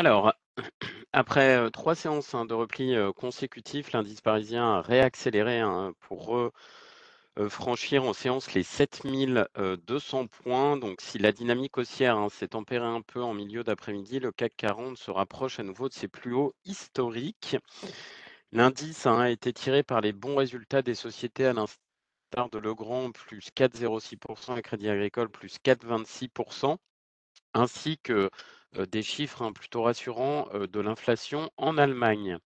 Alors, après, trois séances, hein, de repli, consécutifs, l'indice parisien a réaccéléré, hein, pour franchir en séance les 7 200 points. Donc si la dynamique haussière, hein, s'est tempérée un peu en milieu d'après-midi, le CAC 40 se rapproche à nouveau de ses plus hauts historiques. L'indice, a été tiré par les bons résultats des sociétés à l'instar de Legrand, plus 4,06% et Crédit Agricole, plus 4,26 ainsi que, des chiffres, plutôt rassurants, de l'inflation en Allemagne.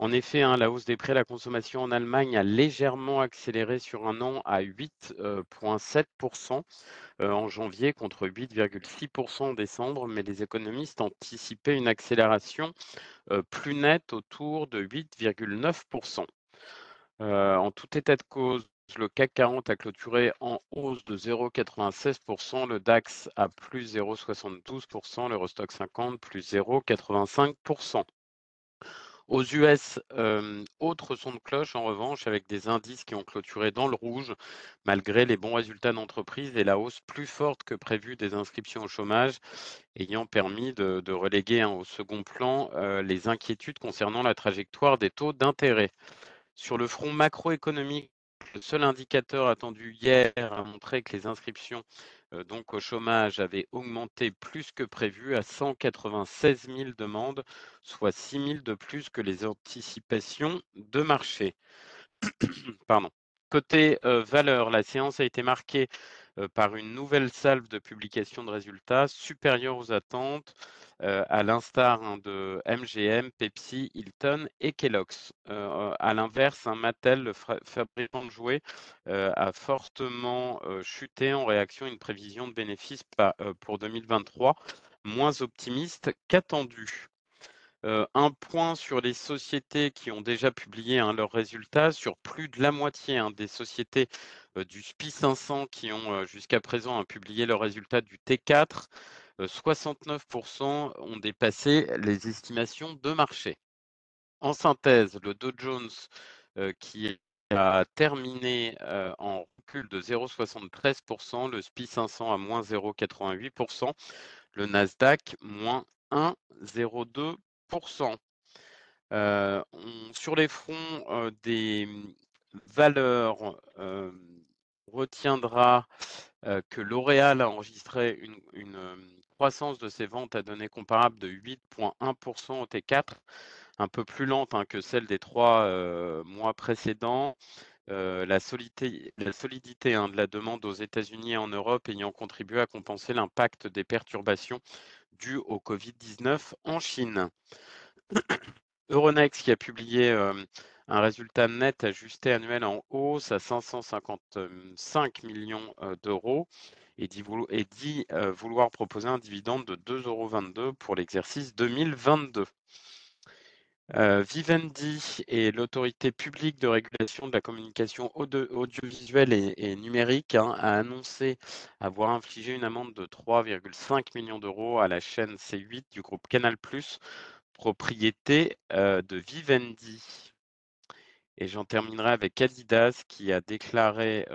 En effet, hein, la hausse des prix à la consommation en Allemagne a légèrement accéléré sur un an à 8,7% en janvier contre 8,6% en décembre, mais les économistes anticipaient une accélération plus nette autour de 8,9%. En tout état de cause, le CAC 40 a clôturé en hausse de 0,96%, le DAX à plus 0,72%, l'Eurostock 50 plus 0,85%. Aux US, autre son de cloche en revanche, avec des indices qui ont clôturé dans le rouge, malgré les bons résultats d'entreprise et la hausse plus forte que prévue des inscriptions au chômage, ayant permis de, reléguer hein, au second plan les inquiétudes concernant la trajectoire des taux d'intérêt. Sur le front macroéconomique, le seul indicateur attendu hier a montré que les inscriptions donc au chômage avaient augmenté plus que prévu à 196 000 demandes, soit 6 000 de plus que les anticipations de marché. Pardon. Côté valeur, la séance a été marquée par une nouvelle salve de publication de résultats supérieure aux attentes, à l'instar hein, de MGM, Pepsi, Hilton et Kellogg's. à l'inverse, un Mattel, le fabricant de jouets, a fortement chuté en réaction à une prévision de bénéfices pour 2023 moins optimiste qu'attendu. un point sur les sociétés qui ont déjà publié hein, leurs résultats. Sur plus de la moitié hein, des sociétés du SPI 500 qui ont jusqu'à présent publié leurs résultats du T4, 69% ont dépassé les estimations de marché. En synthèse, le Dow Jones qui a terminé en recul de 0,73%, le SPI 500 à moins 0,88%, le Nasdaq moins 1,02%. sur les fronts des valeurs, retiendra que L'Oréal a enregistré une, croissance de ses ventes à données comparables de 8,1% au T4, un peu plus lente hein, que celle des trois mois précédents. la solidité, hein, de la demande aux États-Unis et en Europe ayant contribué à compenser l'impact des perturbations dues au Covid-19 en Chine. Euronext qui a publié un résultat net ajusté annuel en hausse à 555 millions d'euros et dit, vouloir proposer un dividende de 2,22 euros pour l'exercice 2022. Vivendi et l'autorité publique de régulation de la communication audiovisuelle et, numérique hein, a annoncé avoir infligé une amende de 3,5 millions d'euros à la chaîne C8 du groupe Canal+, propriété de Vivendi. Et j'en terminerai avec Adidas qui a déclaré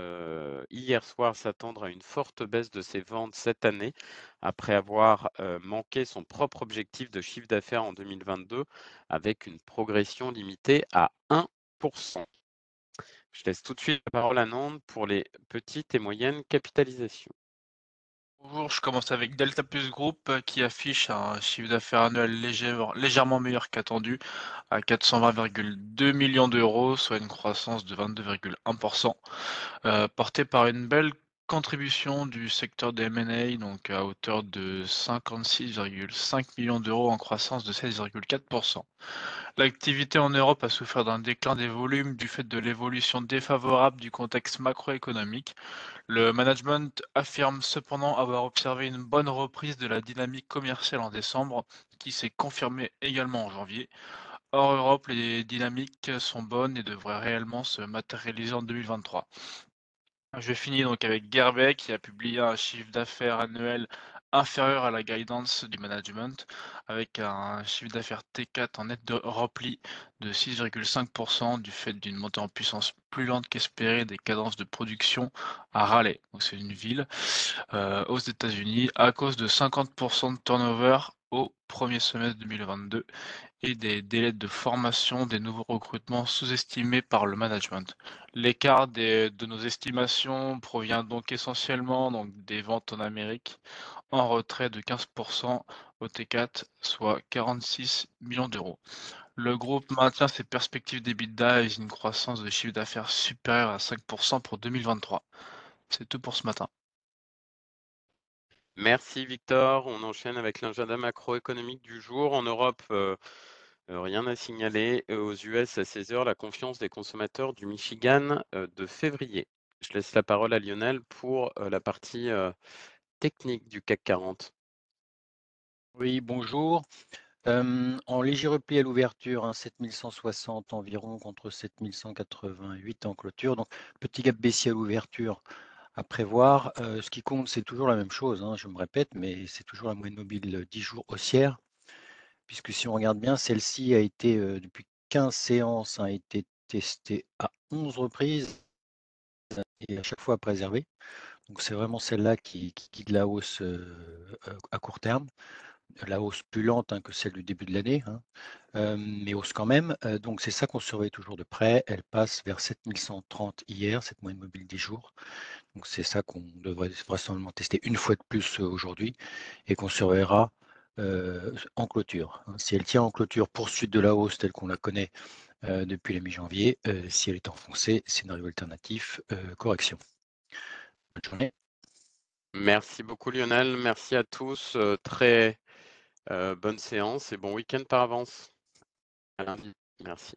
hier soir s'attendre à une forte baisse de ses ventes cette année après avoir manqué son propre objectif de chiffre d'affaires en 2022 avec une progression limitée à 1%. Je laisse tout de suite la parole à Nantes pour les petites et moyennes capitalisations. Bonjour, je commence avec Delta Plus Group euh, qui affiche un chiffre d'affaires annuel légèrement meilleur qu'attendu à 420,2 millions d'euros, soit une croissance de 22,1%, euh, portée par une belle contribution du secteur des M&A, donc à hauteur de 56,5 millions d'euros en croissance de 16,4%. L'activité en Europe a souffert d'un déclin des volumes du fait de l'évolution défavorable du contexte macroéconomique. Le management affirme cependant avoir observé une bonne reprise de la dynamique commerciale en décembre, qui s'est confirmée également en janvier. Hors Europe, les dynamiques sont bonnes et devraient réellement se matérialiser en 2023. Je finis donc avec Gerbeck qui a publié un chiffre d'affaires annuel inférieur à la guidance du management avec un chiffre d'affaires T4 en net de repli de 6,5% du fait d'une montée en puissance plus lente qu'espérée des cadences de production à Raleigh. C'est une ville euh, aux États-Unis à cause de 50% de turnover au premier semestre 2022 et des délais de formation des nouveaux recrutements sous-estimés par le management. L'écart de nos estimations provient donc essentiellement des ventes en Amérique en retrait de 15% au T4, soit 46 millions d'euros. Le groupe maintient ses perspectives d'EBITDA et une croissance de chiffre d'affaires supérieure à 5% pour 2023. C'est tout pour ce matin. Merci Victor. On enchaîne avec l'agenda macroéconomique du jour. En Europe, euh, euh, rien à signaler. Euh, Aux US, à 16h, la confiance des consommateurs du Michigan de février. Je laisse la parole à Lionel pour la partie technique du CAC 40. Oui, bonjour. En léger repli à l'ouverture, hein, 7160 environ contre 7188 en clôture. Donc, petit gap baissier à l'ouverture à prévoir. Ce qui compte, c'est toujours la même chose, hein, je me répète, mais c'est toujours la moyenne mobile 10 jours haussière. Puisque si on regarde bien, celle-ci a été, depuis 15 séances, a été testée à 11 reprises et à chaque fois préservée. Donc, c'est vraiment celle-là qui, guide la hausse à court terme la hausse plus lente hein, que celle du début de l'année, hein, euh, mais hausse quand même. Euh, donc c'est ça qu'on surveille toujours de près. Elle passe vers 7130 hier, cette moyenne mobile 10 jours. Donc c'est ça qu'on devrait vraisemblablement tester une fois de plus euh, aujourd'hui et qu'on surveillera en clôture. hein. Si elle tient en clôture, poursuite de la hausse telle qu'on la connaît depuis la mi-janvier. Si elle est enfoncée, scénario alternatif, correction. Bonne journée. Merci beaucoup Lionel. Merci à tous. Très bonne séance et bon week-end par avance. À lundi. Merci.